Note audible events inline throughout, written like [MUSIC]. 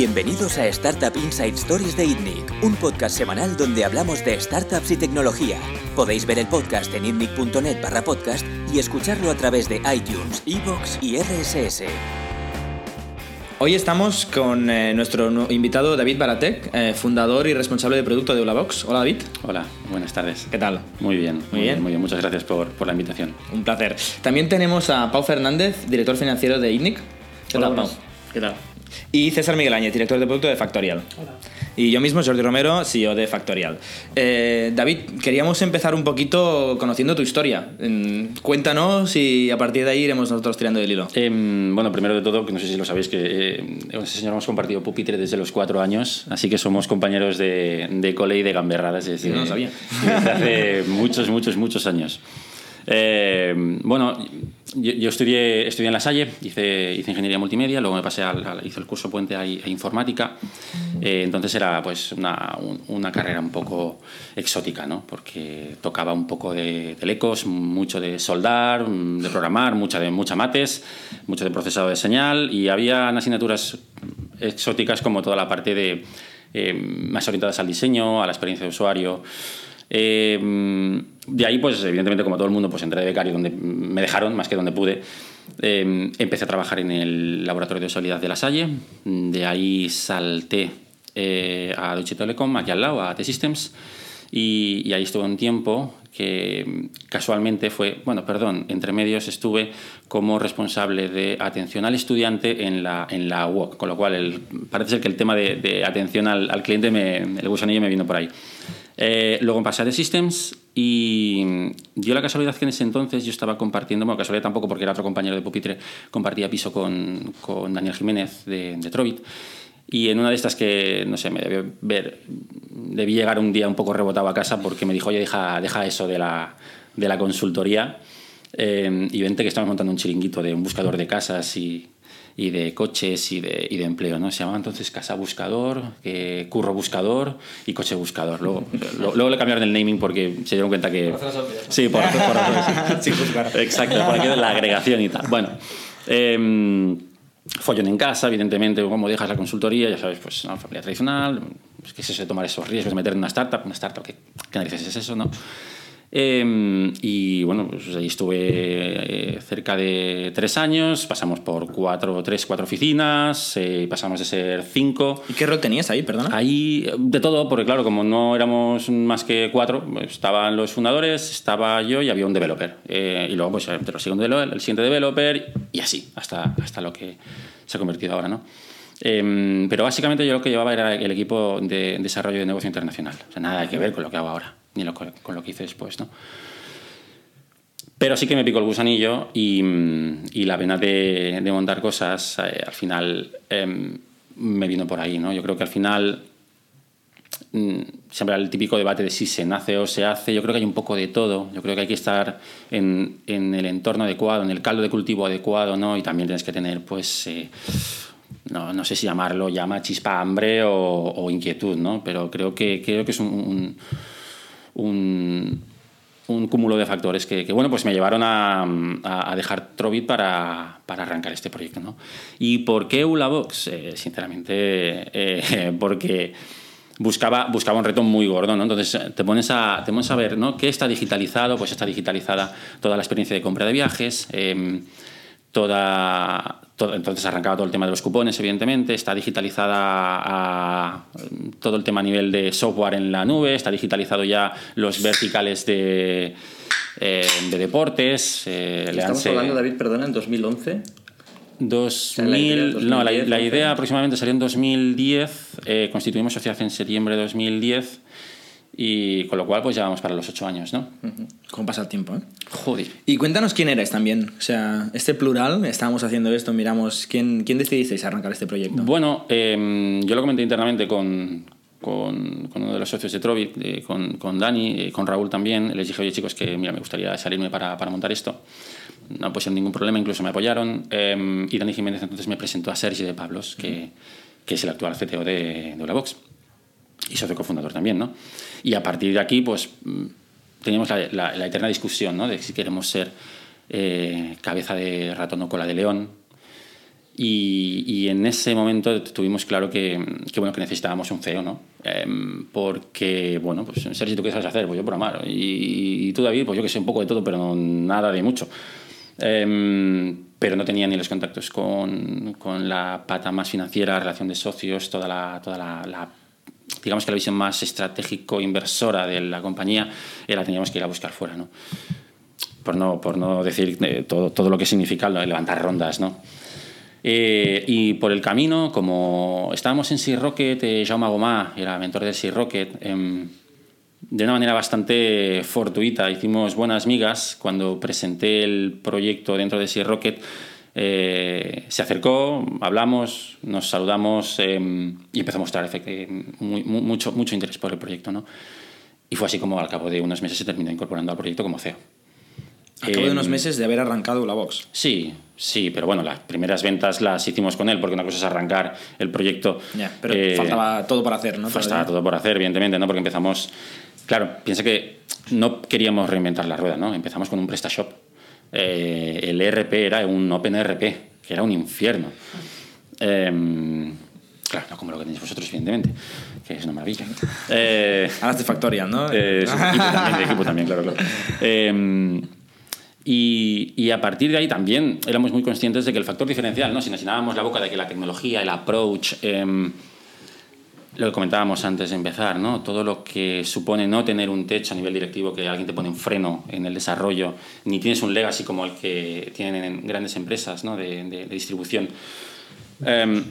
Bienvenidos a Startup Inside Stories de ITNIC, un podcast semanal donde hablamos de startups y tecnología. Podéis ver el podcast en itnic.net barra podcast y escucharlo a través de iTunes, Evox y RSS. Hoy estamos con eh, nuestro nu- invitado David Baratek, eh, fundador y responsable de producto de Ulabox. Hola David, Hola, buenas tardes. ¿qué tal? Muy bien, muy, bien. bien. muy bien. Muchas gracias por, por la invitación. Un placer. También tenemos a Pau Fernández, director financiero de ITNIC. ¿Qué tal, Pau? ¿Qué tal? Y César Miguel Áñez, director de producto de Factorial. Y yo mismo, Jordi Romero, CEO de Factorial. Eh, David, queríamos empezar un poquito conociendo tu historia. Mm, Cuéntanos y a partir de ahí iremos nosotros tirando del hilo. Em, bueno, primero de todo, que no sé si lo sabéis, que eh, ese señor hemos compartido pupitre desde los cuatro años, así que somos compañeros de, de cole y de gamberradas, es decir, No lo sabía. desde hace muchos, muchos, muchos años. Eh, bueno, yo, yo estudié, estudié en La Salle, hice, hice ingeniería multimedia, luego me pasé al, al- hice el curso puente a, a informática, Eh, entonces era pues una, un- una carrera un poco exótica, ¿no? porque tocaba un poco de telecos, mucho de soldar, de programar, mucha de mucha mates, mucho de procesado de señal y había asignaturas exóticas como toda la parte de eh, más orientadas al diseño, a la experiencia de usuario. Eh, de ahí, pues evidentemente, como todo el mundo, pues entré de becario donde me dejaron, más que donde pude. Eh, empecé a trabajar en el laboratorio de usabilidad de La Salle. De ahí salté eh, a Deutsche Telekom, aquí al lado, a T-Systems. Y, y ahí estuve un tiempo que casualmente fue, bueno, perdón, entre medios estuve como responsable de atención al estudiante en la, en la con lo cual parece ser que el tema de, atención al, al cliente, me, el gusanillo me vino por ahí. Eh, luego pasé a The Systems y dio la casualidad que en ese entonces yo estaba compartiendo, bueno, casualidad tampoco porque era otro compañero de pupitre, compartía piso con, con Daniel Jiménez de, de Trovit. Y en una de estas que, no sé, me debió ver, debí llegar un día un poco rebotado a casa porque me dijo, oye, deja, deja eso de la, de la consultoría eh, y vente que estamos montando un chiringuito de un buscador de casas y, y de coches y de, y de empleo, ¿no? Se llamaba entonces Casa Buscador, que Curro Buscador y Coche Buscador. Luego, [LAUGHS] lo- luego le cambiaron el naming porque se dieron cuenta que... Sí, por, por razones, sí. [LAUGHS] Exacto, por aquí la agregación y tal. Bueno, eh, follón en casa, evidentemente, cómo dejas la consultoría, ya sabes, pues una familia tradicional, pues, qué es eso de tomar esos riesgos, meter en una startup, una startup, ¿qué, qué narices es eso, no? Eh, y bueno, pues ahí estuve eh, cerca de tres años, pasamos por cuatro, tres, cuatro oficinas, eh, pasamos de ser cinco. ¿Y qué rol tenías ahí, perdona? Ahí de todo, porque claro, como no éramos más que cuatro, pues, estaban los fundadores, estaba yo y había un developer. Eh, y luego, pues, los segundo developer, el siguiente developer y así, hasta, hasta lo que se ha convertido ahora, ¿no? Em, pero básicamente yo lo que llevaba era el equipo de desarrollo de negocio internacional. O sea, nada que ver con lo que hago ahora, ni lo, con lo que hice después, ¿no? Pero sí que me picó el gusanillo y, mm, la vena de, montar cosas eh, al final em, me vino por ahí, ¿no? Yo creo que al final mm, siempre el típico debate de si se nace o se hace. Yo creo que hay un poco de todo. Yo creo que hay que estar en, el entorno adecuado, en el caldo de cultivo adecuado, ¿no? Y también tienes que tener, pues, eh, no, sé si llamarlo llama chispa, hambre o, inquietud, ¿no? Pero creo que, creo que es un, un- un cúmulo de factores que, bueno, pues me llevaron a, a- dejar Trovit para, para arrancar este proyecto, ¿no? ¿Y por qué Ulabox? Eh, sinceramente, eh, [LAUGHS] porque buscaba, buscaba un reto muy gordo, ¿no? Entonces te pones a, te pones a ver, ¿no? ¿Qué está digitalizado? Pues está digitalizada toda la experiencia de compra de viajes, em, toda, todo- entonces arrancaba todo el tema de los cupones, evidentemente, está digitalizada a- todo el tema a nivel de software en la nube, está digitalizado ya los verticales de, eh, de deportes. eh, Estamos hablando, David, perdona, en 2011. 2000, la idea, no, la, 2010, la 11. idea aproximadamente salió en 2010, eh, constituimos sociedad en septiembre de 2010 y con lo cual pues ya vamos para los ocho años, ¿no? ¿Cómo pasa el tiempo, eh? Joder. Y cuéntanos quién erais también. O sea, este plural, estábamos haciendo esto, miramos, ¿quién, quién decidisteis arrancar este proyecto? Bueno, eh, yo lo comenté internamente con, con, con uno de los socios de Trovit, eh, con, con Dani, eh, con Raúl también. Les dije, oye chicos, que mira, me gustaría salirme para, para montar esto. No pusieron ningún problema, incluso me apoyaron. Eh, y Dani Jiménez entonces me presentó a Sergi de Pablos, que, que es el actual CTO de, de Ulabox. Y socio cofundador también, ¿no? Y a partir de aquí, pues mm, teníamos la, la- la eterna discusión, ¿no? De si queremos ser eh, cabeza de ratón o cola de león. Y, y, en ese momento tuvimos claro que, que, bueno, que necesitábamos un CEO, ¿no? Eh, porque, bueno, pues Sergio, ¿tú qué sabes hacer? Pues yo programar. Y, y tú, David, pues yo que sé un poco de todo, pero nada de mucho. Eh, pero no tenía ni los contactos con, con, la pata más financiera, relación de socios, toda la, toda la, la digamos que la visión más estratégico-inversora de la compañía, eh, la teníamos que ir a buscar fuera, ¿no? Por no, por no decir eh, todo, todo lo que significa levantar rondas, ¿no? Eh, y por el camino, como estábamos en Sea Rocket, eh, Jaume Gomá era mentor del Sea Rocket, eh, de una manera bastante fortuita hicimos buenas migas. Cuando presenté el proyecto dentro de Sea Rocket, eh, se acercó, hablamos, nos saludamos y empezó a mostrar muy, mucho, mucho interés por el proyecto. ¿no? Y fue así como al cabo de unos meses se terminó incorporando al proyecto como CEO. Al cabo de unos meses de haber arrancado la box. Sí, sí, pero bueno, las primeras ventas las hicimos con él, porque una cosa es arrancar el proyecto. Ya, pero eh, faltaba todo por hacer, ¿no? Faltaba todo por hacer, evidentemente, ¿no? Porque empezamos. Claro, piensa que no queríamos reinventar la rueda, ¿no? Empezamos con un PrestaShop. Eh, el ERP era un OpenRP, que era un infierno. Eh, Claro, no como lo que tenéis vosotros, evidentemente, que es una maravilla. Eh, [LAUGHS] Ahora de Factorial, ¿no? Eh, sí, equipo también, de equipo también, claro, claro. Eh, y, y, a partir de ahí también éramos muy conscientes de que el factor diferencial, ¿no? si nos llenábamos la boca de que la tecnología, el approach, eh, lo que comentábamos antes de empezar, ¿no? todo lo que supone no tener un techo a nivel directivo, que alguien te pone un freno en el desarrollo, ni tienes un legacy como el que tienen en grandes empresas ¿no? de, distribución. Eh,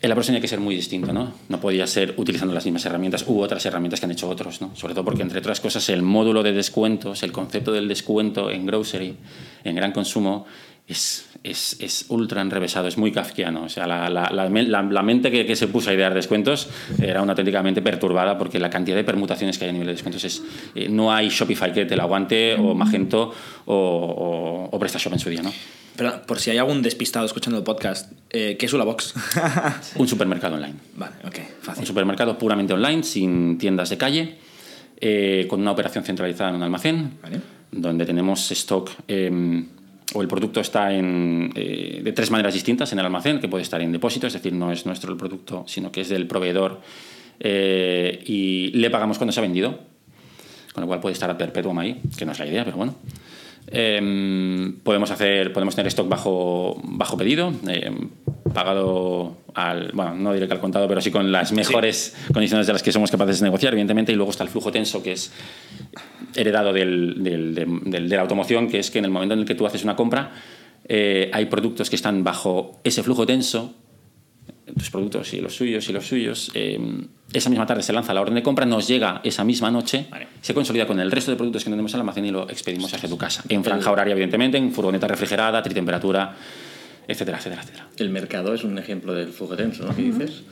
el approach tenía que ser muy distinto, ¿no? No podía ser utilizando las mismas herramientas u otras herramientas que han hecho otros, ¿no? Sobre todo porque, entre otras cosas, el módulo de descuentos, el concepto del descuento en grocery, en gran consumo, es, es, es ultra enrevesado, es muy kafkiano. O sea, la, la, la, la mente que, que, se puso a idear descuentos era una auténticamente perturbada porque la cantidad de permutaciones que hay a nivel de descuentos es... Eh, no hay Shopify que te la aguante, o Magento, o, o, o PrestaShop en su día, ¿no? Pero por si hay algún despistado escuchando el podcast, eh, ¿qué es una box? [LAUGHS] un supermercado online. Vale, ok, fácil. Un supermercado puramente online, sin tiendas de calle, eh, con una operación centralizada en un almacén, vale. donde tenemos stock, eh, o el producto está en, eh, de tres maneras distintas en el almacén, que puede estar en depósito, es decir, no es nuestro el producto, sino que es del proveedor, eh, y le pagamos cuando se ha vendido, con lo cual puede estar a perpetuum ahí, que no es la idea, pero bueno. Eh, podemos hacer podemos tener stock bajo bajo pedido eh, pagado al bueno no diré que al contado pero sí con las mejores sí. condiciones de las que somos capaces de negociar evidentemente y luego está el flujo tenso que es heredado del, del, del, de la automoción que es que en el momento en el que tú haces una compra eh, hay productos que están bajo ese flujo tenso tus productos y los suyos y los suyos eh, esa misma tarde se lanza la orden de compra, nos llega esa misma noche, vale. se consolida con el resto de productos que tenemos en el almacén y lo expedimos hacia tu casa. En franja horaria, evidentemente, en furgoneta refrigerada, tritemperatura, etcétera, etcétera, etcétera. El mercado es un ejemplo del flujo tenso, ¿no? ¿Qué dices?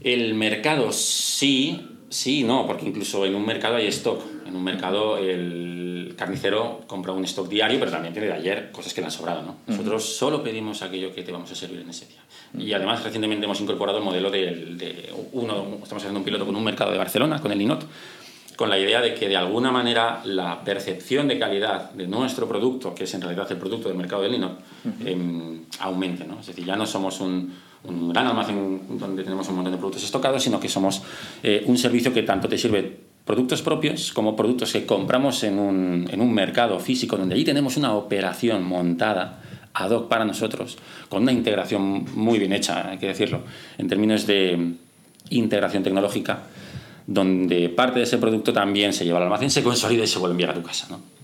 El mercado sí, sí, no, porque incluso en un mercado hay stock. En un mercado el carnicero compra un stock diario, pero también tiene de ayer cosas que le han sobrado, ¿no? Nosotros uh -huh. solo pedimos aquello que te vamos a servir en ese día. Y además recientemente hemos incorporado el modelo de, de, uno, estamos haciendo un piloto con un mercado de Barcelona, con el Linot, con la idea de que de alguna manera la percepción de calidad de nuestro producto, que es en realidad el producto del mercado del Linot, uh -huh. eh, aumente. ¿no? Es decir, ya no somos un, un, gran almacén donde tenemos un montón de productos estocados, sino que somos eh, un servicio que tanto te sirve productos propios como productos que compramos en un, en un mercado físico donde ahí tenemos una operación montada ad hoc para nosotros, con una integración muy bien hecha, hay que decirlo, en términos de integración tecnológica, donde parte de ese producto también se lleva al almacén, se consolida y se vuelve a enviar a tu casa. ¿no?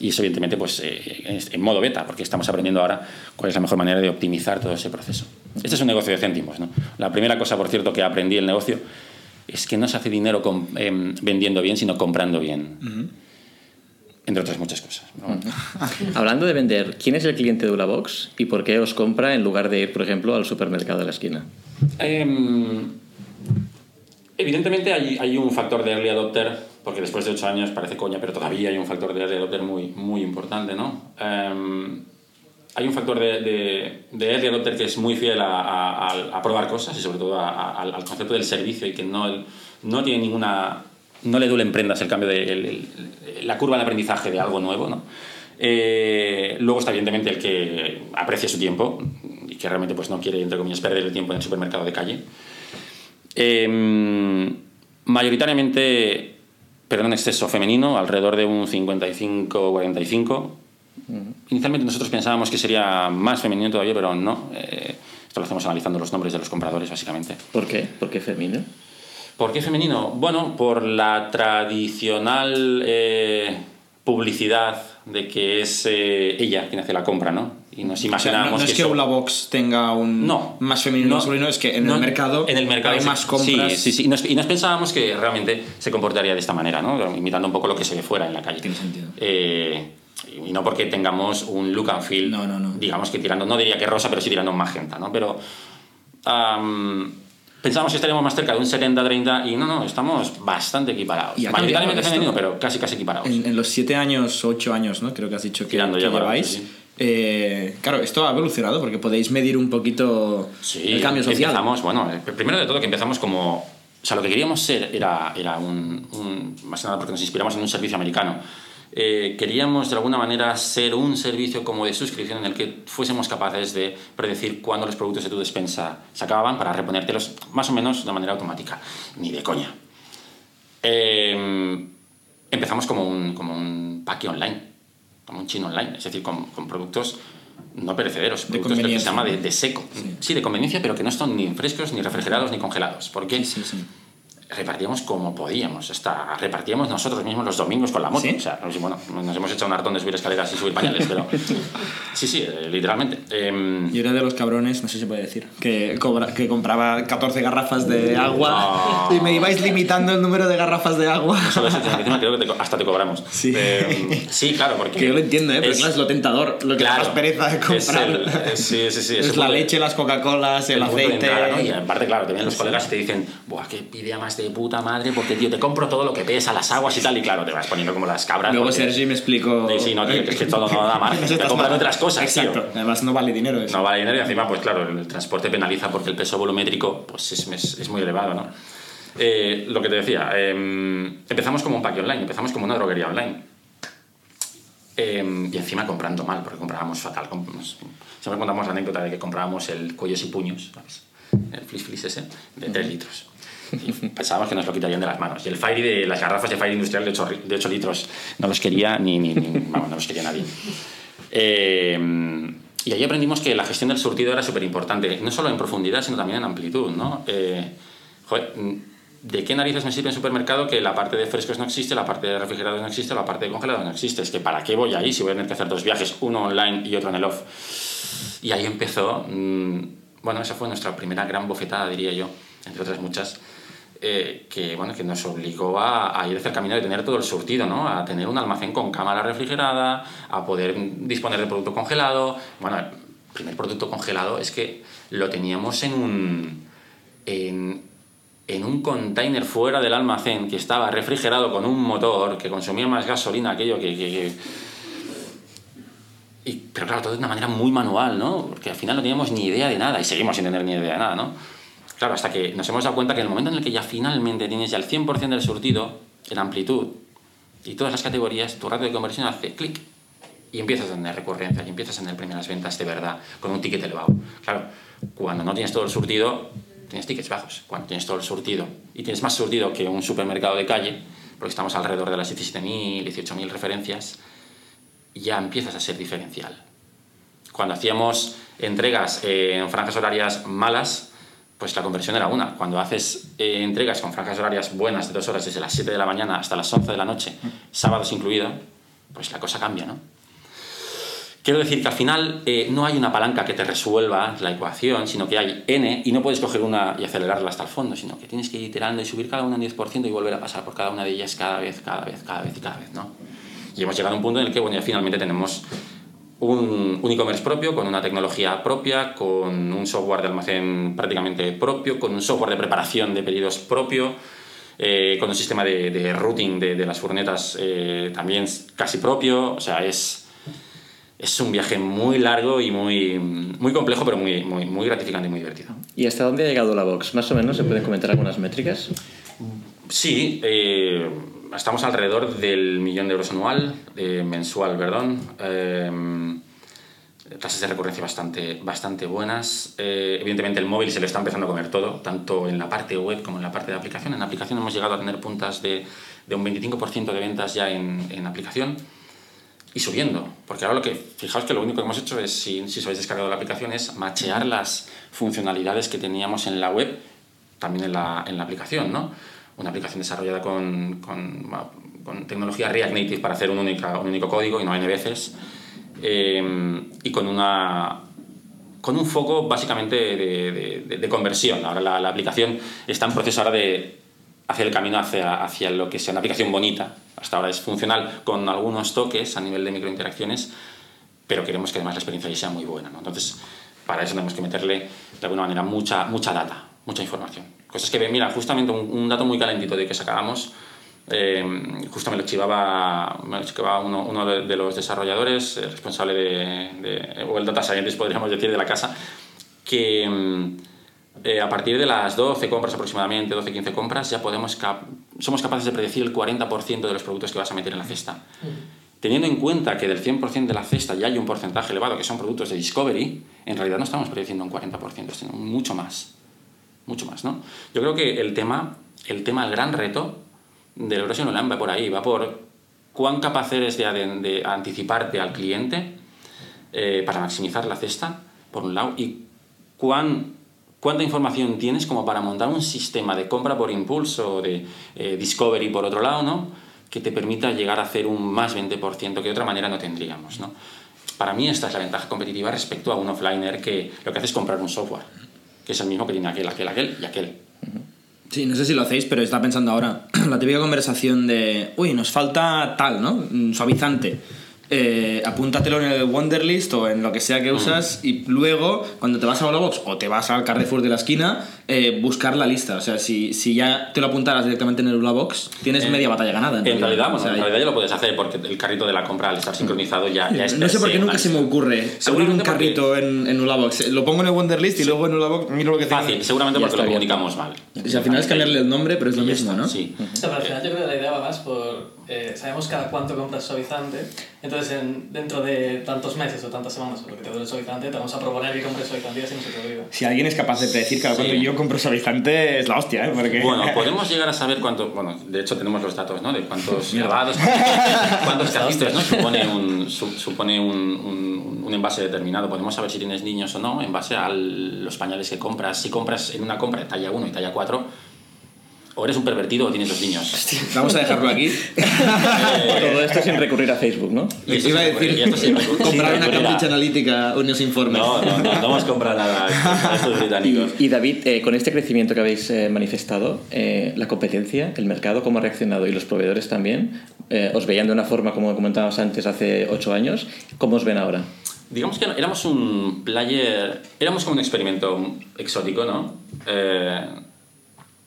Y eso, evidentemente, pues, eh, en modo beta, porque estamos aprendiendo ahora cuál es la mejor manera de optimizar todo ese proceso. Este es un negocio de céntimos. ¿no? La primera cosa, por cierto, que aprendí el negocio es que no se hace dinero con, eh, vendiendo bien, sino comprando bien. Uh -huh entre otras muchas cosas. ¿no? [LAUGHS] Hablando de vender, ¿quién es el cliente de Ulabox y por qué os compra en lugar de ir, por ejemplo, al supermercado de la esquina? Eh, evidentemente hay, hay, un factor de early adopter, porque después de ocho años parece coña, pero todavía hay un factor de early adopter muy, muy importante, ¿no? Eh, hay un factor de, de, de, early adopter que es muy fiel a, probar cosas y sobre todo al concepto del servicio y que no, no tiene ninguna no le duelen prendas el cambio de la curva de aprendizaje de algo nuevo. ¿no? Eh, luego está evidentemente el que aprecia su tiempo y, que realmente pues, no quiere, entre comillas, perder el tiempo en el supermercado de calle. Em, mayoritariamente, pero en exceso femenino, alrededor de un 55-45. Inicialmente nosotros pensábamos que sería más femenino todavía, pero no. Eh, esto lo hacemos analizando los nombres de los compradores, básicamente. ¿Por qué? ¿Por qué femenino? ¿Por qué femenino? Bueno, por la tradicional eh, publicidad de que es eh, ella quien hace la compra, ¿no? Y nos O sea, imaginamos no, no es que eso- Box tenga un No. más femenino No. masculino, es que en el mercado, en el mercado hay más compras. Sí, sí, sí. Y nos, y nos pensábamos que realmente se comportaría de esta manera, ¿no? Imitando un poco lo que se ve fuera en la calle. Tiene sentido. Eh, y no porque tengamos un look and feel, digamos que tirando, no diría que rosa, pero sí tirando un magenta, ¿no? Pero am, pensábamos que estaríamos más cerca de un 70-30 y no, no, estamos bastante equiparados. Y Mayoritariamente femenino, pero casi, casi equiparados. En, en los siete años, ocho años, ¿no? Creo que has dicho que, Tirando que ya para lleváis. sí. Eh, claro, esto ha evolucionado porque podéis medir un poquito Sí, el cambio social. Empezamos, bueno, eh, primero de todo que empezamos como... O sea, lo que queríamos ser era, era un, un- Más que nada porque nos inspiramos en un servicio americano. Eh, queríamos de alguna manera ser un servicio como de suscripción en el que fuésemos capaces de predecir cuándo los productos de tu despensa se acababan para reponértelos más o menos de manera automática. Ni de coña. Eh, empezamos como un, como un paque online, como un chino online, es decir, con, con productos no perecederos, productos que se llama de, de seco. Sí. de conveniencia, pero que no están ni frescos, ni refrigerados, ni congelados. Porque Sí, sí, sí. Repartíamos como podíamos, hasta repartíamos nosotros mismos los domingos con la moto. ¿Sí? O sea, no sé, bueno, nos hemos echado un hartón de subir escaleras y subir pañales, pero [LAUGHS] sí, sí, eh, literalmente. Em, Yo era de los cabrones, no sé si se puede decir, que, cobra- que compraba 14 garrafas de agua y me ibais limitando el número de garrafas de agua. eso, encima creo que te hasta te cobramos. Sí. Em, sí, claro, porque... Que yo lo entiendo, ¿eh? pero es- claro, es lo tentador, lo que Claro, más pereza de es comprar. el- eh, sí, sí, sí, es la leche, las Coca-Colas, el, de aceite. entrada, ¿no? Y aparte, claro, te vienen los colegas y te dicen, Buah, qué idea más de puta madre, porque, tío, te compro todo lo que pesa, las aguas y tal, y claro, te vas poniendo como las cabras. Luego porque- Sergi me explicó. Sí, sí, no, tío, que es que todo no da margen, [LAUGHS] te compran otras cosas, tío. Exacto, además no vale dinero eso. No vale dinero y encima, pues claro, el transporte penaliza porque el peso volumétrico pues, es, es- es muy elevado, ¿no? Eh, lo que te decía, em, empezamos como un paque online, empezamos como una droguería online. Em, y encima comprando mal, porque comprábamos fatal. siempre contamos la anécdota de que comprábamos el cuellos y puños, ¿sabes? El flis flis ese, de 3 litros. [LAUGHS] Y pensábamos que nos lo quitarían de las manos. Y el Fairy de las garrafas de Fairy industrial de 8, de 8 litros no los quería ni, ni, ni- [LAUGHS] vamos, no los quería nadie. Eh, y ahí aprendimos que la gestión del surtido era súper importante, no solo en profundidad, sino también en amplitud. ¿no? Eh, joder, ¿de qué narices me sirve en supermercado que la parte de frescos no existe, la parte de refrigerados no existe, la parte de congelados no existe? Es que ¿para qué voy ahí si voy a tener que hacer dos viajes, uno online y otro en el off? Y ahí empezó, mm, bueno, esa fue nuestra primera gran bofetada, diría yo, entre otras muchas, eh, que, bueno, que nos obligó a, ir hacia el camino de tener todo el surtido, ¿no? A tener un almacén con cámara refrigerada, a poder disponer de producto congelado. Bueno, el primer producto congelado es que lo teníamos en un... En, un container fuera del almacén que estaba refrigerado con un motor que consumía más gasolina aquello que- que- que pero claro, todo de una manera muy manual, ¿no? Porque al final no teníamos ni idea de nada y seguimos sin tener ni idea de nada, ¿no? Claro, hasta que nos hemos dado cuenta que en el momento en el que ya finalmente tienes ya el 100% del surtido, en amplitud y todas las categorías, tu ratio de conversión hace clic y empiezas a tener recurrencia y empiezas a tener primeras ventas de verdad con un ticket elevado. Claro, cuando no tienes todo el surtido, tienes tickets bajos. Cuando tienes todo el surtido y tienes más surtido que un supermercado de calle, porque estamos alrededor de las 17.000, 18.000 referencias, ya empiezas a ser diferencial. Cuando hacíamos entregas en franjas horarias malas, pues la conversión era una. Cuando haces eh, entregas con franjas horarias buenas de dos horas, desde las 7 de la mañana hasta las 11 de la noche, sábados incluida, pues la cosa cambia, ¿no? Quiero decir que al final eh, no hay una palanca que te resuelva la ecuación, sino que hay n y no puedes coger una y acelerarla hasta el fondo, sino que tienes que ir iterando y subir cada una en 10% y volver a pasar por cada una de ellas cada vez, cada vez, cada vez y cada vez, ¿no? Y hemos llegado a un punto en el que, bueno, ya finalmente tenemos un, un e-commerce propio, con una tecnología propia, con un software de almacén prácticamente propio, con un software de preparación de pedidos propio, eh, con un sistema de, de routing de, de las furgonetas eh, también casi propio. O sea, es, es un viaje muy largo y muy, muy complejo, pero muy, muy, muy gratificante y muy divertido. ¿Y hasta dónde ha llegado la box? Más o menos, ¿se pueden comentar algunas métricas? Sí, eh, estamos alrededor del millón de euros anual, eh, mensual, perdón. Eh, tasas de recurrencia bastante, bastante buenas. Eh, evidentemente el móvil se lo está empezando a comer todo, tanto en la parte web como en la parte de aplicación. En aplicación hemos llegado a tener puntas de, de un 25% de ventas ya en, en, aplicación y subiendo. Porque ahora lo que, fijaos que lo único que hemos hecho es, si, si os habéis descargado la aplicación, es machear las funcionalidades que teníamos en la web, también en la, en la aplicación, ¿no? Una aplicación desarrollada con, con, con tecnología React Native para hacer un, única, un único código y no N veces eh, y con una con un foco básicamente de, de, de conversión. Ahora la, la, aplicación está en proceso ahora de hacer el camino hacia, hacia lo que sea una aplicación bonita. Hasta ahora es funcional con algunos toques a nivel de microinteracciones, pero queremos que además la experiencia sea muy buena. ¿no? Entonces, para eso tenemos que meterle de alguna manera mucha, mucha data, mucha información. Cosas que, mira, justamente un, un dato muy calentito de que sacábamos eh, justo me lo chivaba, me lo chivaba uno, uno de, los desarrolladores, el responsable de, de, o el data scientist, podríamos decir, de la casa, que eh, a partir de las 12 compras aproximadamente, 12-15 compras, ya podemos cap somos capaces de predecir el 40% de los productos que vas a meter en la cesta. Teniendo en cuenta que del 100% de la cesta ya hay un porcentaje elevado que son productos de Discovery, en realidad no estamos prediciendo un 40%, sino mucho más. Mucho más, ¿no? Yo creo que el tema, el tema, el gran reto del Erosion Online va por ahí, va por cuán capaz eres de, de anticiparte al cliente eh, para maximizar la cesta, por un lado, y cuán, cuánta información tienes como para montar un sistema de compra por impulso de eh, discovery por otro lado, ¿no? que te permita llegar a hacer un más 20% que de otra manera no tendríamos. ¿no? Para mí esta es la ventaja competitiva respecto a un offliner que lo que hace es comprar un software, que es el mismo que tiene aquel, aquel, aquel y aquel. Sí, no sé si lo hacéis, pero está pensando ahora [CLEARS THROAT] la típica conversación de, uy, nos falta tal, ¿no? Suavizante. Eh, apúntatelo en el Wonderlist o en lo que sea que usas mm. y luego cuando te vas a Holobox o te vas al Carrefour de la esquina eh, buscar la lista. O sea si, si ya te lo apuntaras directamente en el Holobox tienes Eh, media batalla ganada En, realidad, o sea, en realidad ya lo puedes hacer porque el carrito de la compra al estar sincronizado ya, ya es no sé por qué nunca se me ocurre abrir un carrito porque... en, en Holobox lo pongo en el Wonderlist y sí. luego en Holobox miro lo que tengo. Fácil seguramente porque lo comunicamos mal. O sea, al final es cambiarle el nombre pero es lo mismo está, ¿no? sí. O sea, pero al final yo creo que la idea va más por eh, sabemos cada cuánto compras suavizante entonces en, dentro de tantos meses o tantas semanas o lo que te dure el suavizante, te vamos a proponer que compres suavizante y así no se te olvida. Si alguien es capaz de predecir cada sí. cuánto yo compro suavizante, es la hostia, ¿eh? Porque... Bueno, podemos llegar a saber cuánto. Bueno, de hecho, tenemos los datos, ¿no? De cuántos [LAUGHS] grabados, cuántos [LAUGHS] carritos, ¿no? Supone un, su, supone un, un, un, envase determinado. Podemos saber si tienes niños o no en base a los pañales que compras. Si compras en una compra de talla 1 y talla 4 o eres un pervertido o tienes los niños. Hostia, vamos a dejarlo aquí. [LAUGHS] Todo esto sin recurrir a Facebook, ¿no? Y iba a decir, sin comprar una Cambridge Analytica, unos informes. No, no, no, no hemos comprado nada a [LAUGHS] estos británicos. Y, y David, eh, con este crecimiento que habéis eh, manifestado, eh, la competencia, el mercado, ¿cómo ha reaccionado? Y los proveedores también, eh, ¿os veían de una forma, como comentábamos antes, hace ocho años? ¿Cómo os ven ahora? Digamos que éramos un player, éramos como un experimento exótico, ¿no? Eh,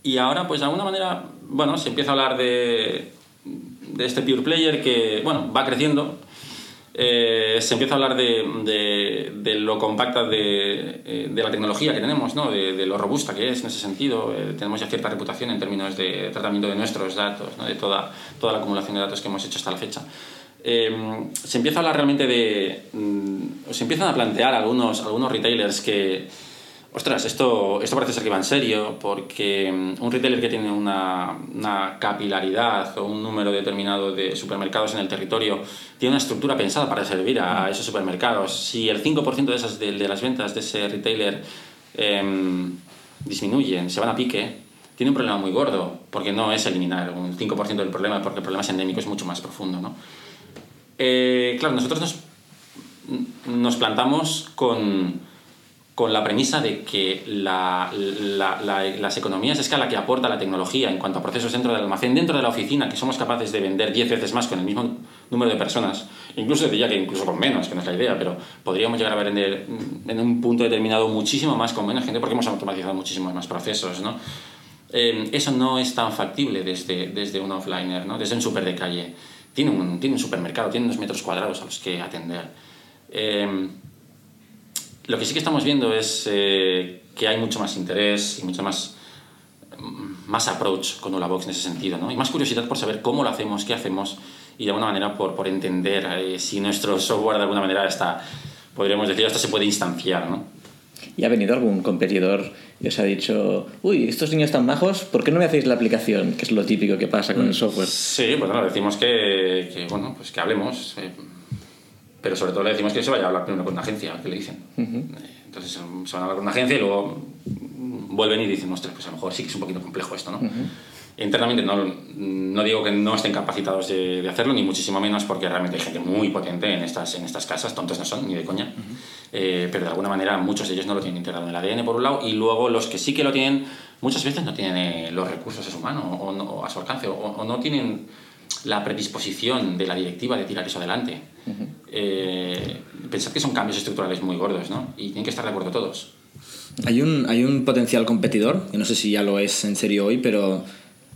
y ahora, pues de alguna manera, bueno, se empieza a hablar de, de este pure player que, bueno, va creciendo. Eh, se empieza a hablar de, de, lo compacta de, eh, de, la tecnología que tenemos, ¿no? de, lo robusta que es en ese sentido. Eh, tenemos ya cierta reputación en términos de tratamiento de nuestros datos, ¿no? de toda, toda la acumulación de datos que hemos hecho hasta la fecha. Se empieza a hablar realmente de. Mm, se empiezan a plantear algunos, algunos retailers que ostras, esto, esto parece ser que va en serio, porque mm, un retailer que tiene una, una, capilaridad o un número determinado de supermercados en el territorio tiene una estructura pensada para servir a, esos supermercados. Si el 5% de, esas, de, de, las ventas de ese retailer eh, disminuyen, se van a pique, tiene un problema muy gordo, porque no es eliminar un 5% del problema, porque el problema es endémico, es mucho más profundo. ¿no? Eh, claro, nosotros nos, nos plantamos con con la premisa de que la, la, la, las economías de escala que aporta la tecnología en cuanto a procesos dentro del almacén, dentro de la oficina, que somos capaces de vender 10 veces más con el mismo número de personas, incluso diría que incluso con menos, que no es la idea, pero podríamos llegar a vender en un punto determinado muchísimo más con menos gente porque hemos automatizado muchísimos más procesos, ¿no? Eh, eso no es tan factible desde, desde un offliner, ¿no? desde un super de calle. Tiene un, tiene un supermercado, tiene unos metros cuadrados a los que atender. Eh, lo que sí que estamos viendo es eh, que hay mucho más interés y mucho más, más approach con Ulabox en ese sentido, ¿no? Y más curiosidad por saber cómo lo hacemos, qué hacemos y de alguna manera por, por entender eh, si nuestro software de alguna manera está podríamos decir, hasta se puede instanciar, ¿no? ¿Y ha venido algún competidor y os ha dicho, uy, estos niños están majos, ¿por qué no me hacéis la aplicación? Que es lo típico que pasa con el software. Sí, pues bueno, decimos que, que, bueno, pues que hablemos, eh, pero sobre todo le decimos que se vaya a hablar primero con una agencia, que le dicen. Eh, Entonces se van a hablar con una agencia y luego vuelven y dicen, ostras, pues a lo mejor sí que es un poquito complejo esto, ¿no? Internamente no, no digo que no estén capacitados de, de, hacerlo, ni muchísimo menos porque realmente hay gente muy potente en estas, en estas casas, tontos no son, ni de coña. eh, pero de alguna manera muchos de ellos no lo tienen integrado en el ADN por un lado, y luego los que sí que lo tienen, muchas veces no tienen eh, los recursos a su mano o, no, a su alcance, o, o, no tienen la predisposición de la directiva de tirar eso adelante. Uh -huh. Eh, pensad que son cambios estructurales muy gordos, ¿no? Y tienen que estar de acuerdo todos. Hay un, hay un potencial competidor, que no sé si ya lo es en serio hoy, pero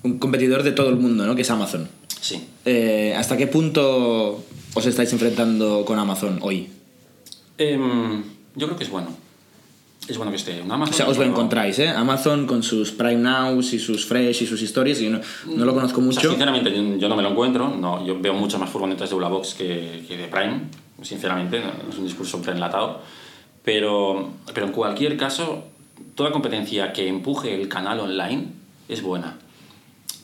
un competidor de todo el mundo, ¿no? Que es Amazon. Sí. Eh, ¿Hasta qué punto os estáis enfrentando con Amazon hoy? Eh, yo creo que es bueno. Es bueno que esté un Amazon. O sea, os lo encontráis, ¿eh? Amazon con sus Prime Nows y sus Fresh y sus historias, y yo no, no lo conozco mucho. O sea, sinceramente, yo no me lo encuentro. No, yo veo mucho más furgonetas de Ulabox que, que de Prime, sinceramente. Es un discurso preenlatado. Pero, pero en cualquier caso, toda competencia que empuje el canal online es buena.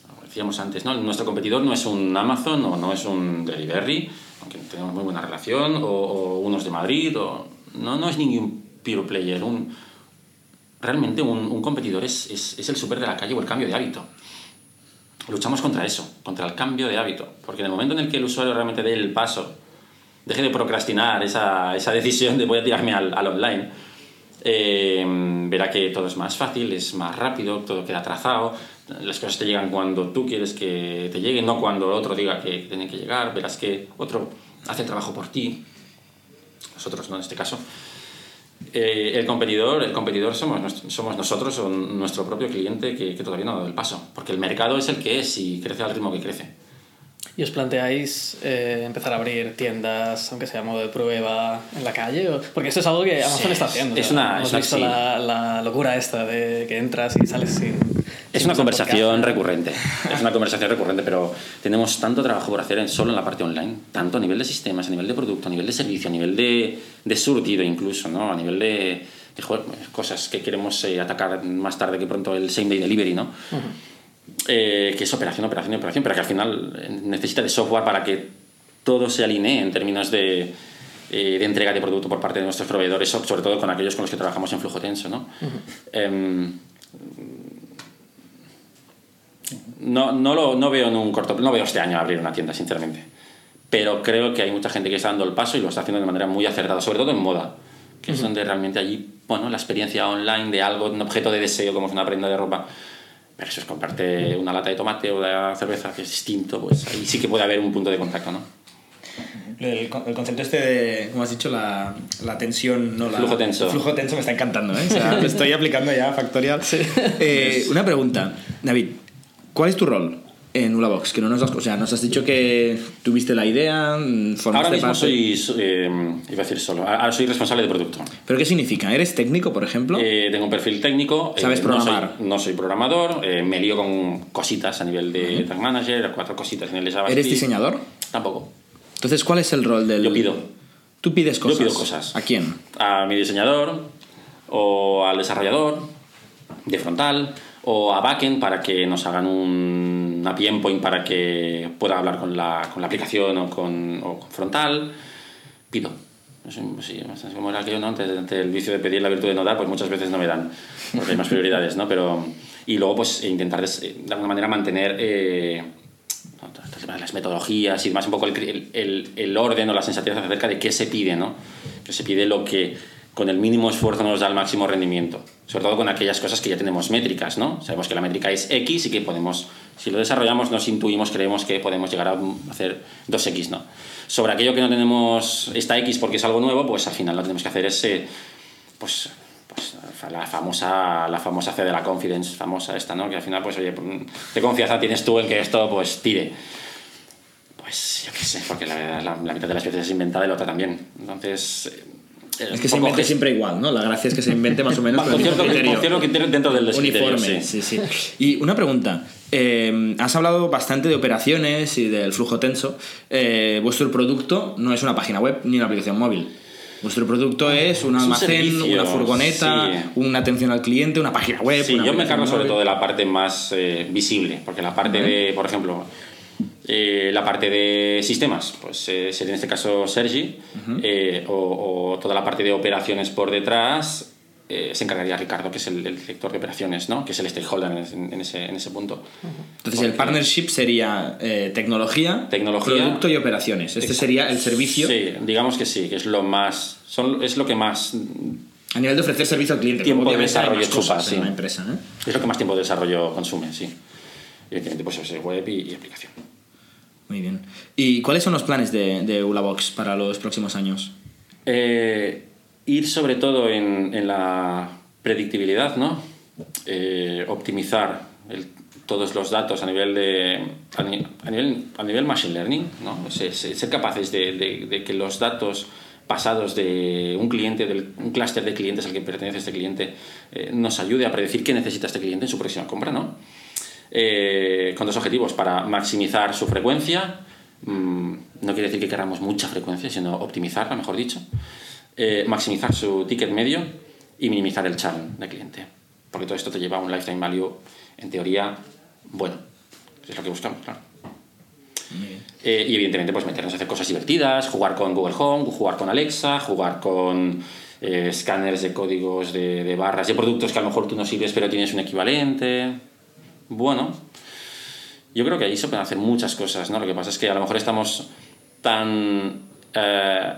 Como decíamos antes, ¿no? nuestro competidor no es un Amazon o no es un Delivery, aunque tenemos muy buena relación, o, o unos de Madrid, o, no, no es ningún pure player. Un, realmente un, un competidor es, es, es el super de la calle o el cambio de hábito. Luchamos contra eso, contra el cambio de hábito, porque en el momento en el que el usuario realmente dé el paso, deje de procrastinar esa, esa decisión de voy a tirarme al, al online, eh, verá que todo es más fácil, es más rápido, todo queda trazado, las cosas te llegan cuando tú quieres que te lleguen, no cuando otro diga que tienen que llegar, verás que otro hace el trabajo por ti, nosotros no en este caso. Eh, el competidor, el competidor somos, somos nosotros o nuestro propio cliente que, que todavía no ha dado el paso, porque el mercado es el que es y crece al ritmo que crece. ¿Y os planteáis eh, empezar a abrir tiendas, aunque sea modo de prueba, en la calle? O... Porque esto es algo que Amazon sí, está haciendo. Es una, Hemos es una, visto sí. la, la, locura esta de que entras y sales sin... Es una conversación recurrente, es una conversación recurrente, pero tenemos tanto trabajo por hacer en, solo en la parte online, tanto a nivel de sistemas, a nivel de producto, a nivel de servicio, a nivel de, de surtido incluso, ¿no? a nivel de, de cosas que queremos eh, atacar más tarde que pronto el same day delivery, ¿no? Uh -huh. eh, que es operación, operación, operación, pero que al final necesita de software para que todo se alinee en términos de, eh, de entrega de producto por parte de nuestros proveedores, sobre todo con aquellos con los que trabajamos en flujo tenso, ¿no? Uh -huh. No, no, lo, no veo en un corto no veo este año abrir una tienda, sinceramente. Pero creo que hay mucha gente que está dando el paso y lo está haciendo de manera muy acertada, sobre todo en moda, que uh -huh. es donde realmente allí, bueno, la experiencia online de algo, un objeto de deseo como es una prenda de ropa, versus comprarte una lata de tomate o de cerveza, que es distinto, pues ahí sí que puede haber un punto de contacto, ¿no? El, el, concepto este de, como has dicho, la, la tensión, no la, flujo tenso. El flujo tenso me está encantando, ¿eh? O sea, lo estoy aplicando ya factorial. [LAUGHS] Sí. Eh, una pregunta, David, ¿cuál es tu rol en Ulabox? Que no nos has, o sea, nos has dicho que tuviste la idea, formaste Ahora mismo parte... soy, eh, iba a decir solo, ahora soy responsable de producto. ¿Pero qué significa? ¿Eres técnico, por ejemplo? Eh, tengo un perfil técnico. ¿Sabes eh, programar? No soy, no soy programador, eh, me lío con cositas a nivel de uh -huh. tag manager, cuatro cositas nivel de JavaScript. ¿Eres diseñador? Tampoco. Entonces, ¿cuál es el rol del...? Yo pido. ¿Tú pides cosas? Yo pido cosas. ¿A quién? A mi diseñador o al desarrollador de frontal o a backend para que nos hagan un, una PM point para que pueda hablar con la, con la aplicación o con, o con frontal. Pido. Sí, como era aquello, ¿no? Ante, ante, el vicio de pedir la virtud de no dar, pues muchas veces no me dan, porque hay más prioridades, ¿no? Pero, y luego, pues, intentar de, alguna manera mantener eh, las metodologías y más un poco el, el, el, orden o la sensatez acerca de qué se pide, ¿no? Que se pide lo que con el mínimo esfuerzo nos da el máximo rendimiento. Sobre todo con aquellas cosas que ya tenemos métricas, ¿no? Sabemos que la métrica es X y que podemos, si lo desarrollamos, nos intuimos, creemos que podemos llegar a hacer 2X, ¿no? Sobre aquello que no tenemos esta X porque es algo nuevo, pues al final lo que tenemos que hacer es, eh, pues, pues la famosa la famosa C de la confidence famosa esta no que al final pues oye qué confianza tienes tú en que esto pues tire pues yo qué sé porque la, la, la mitad de las veces es inventada y la otra también entonces es que se invente [LAUGHS] siempre igual, ¿no? La gracia es que se invente más o menos con cierto criterio. cierto criterio dentro del uniforme. Sí. sí, sí. Y una pregunta. Eh, has hablado bastante de operaciones y del flujo tenso. Eh, vuestro producto no es una página web ni una aplicación móvil. Vuestro producto es un Es un almacén, una furgoneta, sí. una atención al cliente, una página web. Sí, una yo me encargo sobre todo de la parte más eh, visible, porque la parte de, por ejemplo, eh, la parte de sistemas, pues eh, sería en este caso Sergi, eh, o, o toda la parte de operaciones por detrás eh, se encargaría Ricardo, que es el, el director de operaciones, ¿no? que es el stakeholder en, ese- en ese, en ese punto. Entonces, el Porque- partnership sería eh, tecnología, Tecnología. producto y operaciones. Este sería el servicio Sí, digamos que sí, que es lo más, son, es lo que más a nivel de ofrecer servicio al cliente. Tiempo de desarrollo chupa, sí. una empresa. ¿eh? es lo que más tiempo de desarrollo consume, sí. Y evidentemente pues es web y, y aplicación. Muy bien. ¿Y cuáles son los planes de, de Ulabox para los próximos años? Eh, ir sobre todo en, en la predictibilidad, ¿no? Eh, optimizar el- todos los datos a nivel de a, ni- a nivel, a nivel machine learning, ¿no? Se- se- ser capaces de, de- de que los datos pasados de un cliente, del, un clúster de clientes al que pertenece este cliente, eh, nos ayude a predecir qué necesita este cliente en su próxima compra, ¿no? Eh, con dos objetivos, para maximizar su frecuencia, mm, no quiere decir que queramos mucha frecuencia, sino optimizarla, mejor dicho, eh, maximizar su ticket medio y minimizar el churn de cliente. Porque todo esto te lleva a un lifetime value, en teoría, bueno. Es lo que buscamos, claro. Eh, y evidentemente, pues meternos a hacer cosas divertidas, jugar con Google Home, jugar con Alexa, jugar con escáneres de códigos de, de barras, de productos que a lo mejor tú no sirves pero tienes un equivalente. Bueno, yo creo que ahí se pueden hacer muchas cosas, ¿no? Lo que pasa es que a lo mejor estamos tan... eh,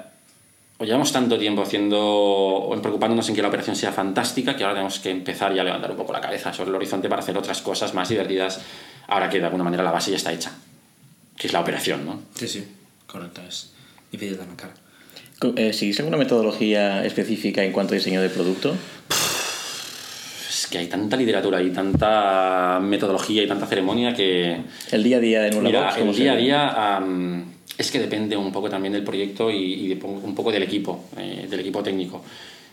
o llevamos tanto tiempo haciendo o preocupándonos en que la operación sea fantástica que ahora tenemos que empezar ya a levantar un poco la cabeza sobre el horizonte para hacer otras cosas más divertidas ahora que de alguna manera la base ya está hecha, que es la operación, ¿no? Sí, sí, correcto. Es difícil de arrancar. Eh, ¿Seguís alguna metodología específica en cuanto a diseño de producto? Que hay tanta literatura y tanta metodología y tanta ceremonia que... El día a día en una Mira, box, ¿cómo el día a día es que depende un poco también del proyecto y, de un poco del equipo, eh, del equipo técnico.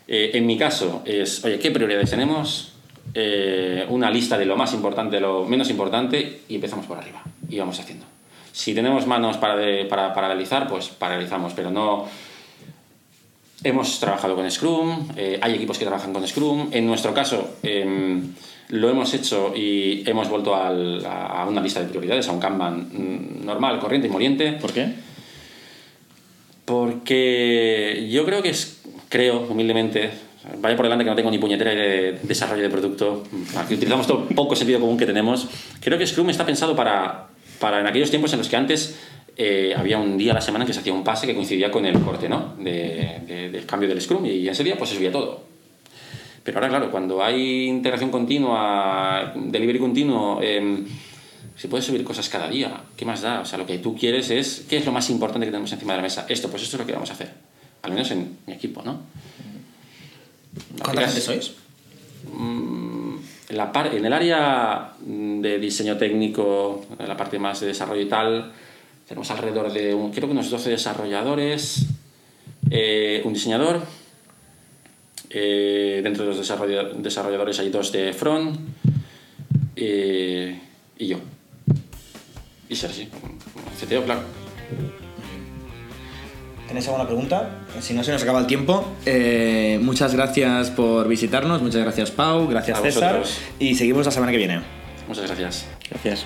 Eh, en mi caso es, oye, ¿qué prioridades tenemos? Eh, una lista de lo más importante, de lo menos importante y empezamos por arriba y vamos haciendo. Si tenemos manos para, de- para paralizar, pues paralizamos, pero no... Hemos trabajado con Scrum, eh, hay equipos que trabajan con Scrum. En nuestro caso, em, lo hemos hecho y hemos vuelto al- a, a una lista de prioridades, a un Kanban mm, normal, corriente y moliente. ¿Por qué? Porque yo creo que es, creo humildemente, vaya por delante que no tengo ni puñetera de desarrollo de producto, aquí utilizamos todo poco sentido común que tenemos, creo que Scrum está pensado para, para en aquellos tiempos en los que antes eh, había un día a la semana en que se hacía un pase que coincidía con el corte ¿no? de- de- del cambio del Scrum y en ese día pues se subía todo. Pero ahora, claro, cuando hay integración continua, delivery continuo, em, se puede subir cosas cada día. ¿Qué más da? O sea, lo que tú quieres es, ¿qué es lo más importante que tenemos encima de la mesa? Esto, pues esto es lo que vamos a hacer. Al menos en mi equipo, ¿no? ¿Cuánta gente sois? en, la par- en el área de diseño técnico, en la parte más de desarrollo y tal, tenemos alrededor de, un- creo que unos 12 desarrolladores, eh, un diseñador, eh, dentro de los desarrolla- desarrolladores hay dos de front, eh, y yo. Y Sergi, CTO, claro. ¿Tenéis alguna pregunta? Si no se nos acaba el tiempo, eh, muchas gracias por visitarnos, muchas gracias Pau, gracias A César vosotros. y seguimos la semana que viene. Muchas gracias. Gracias.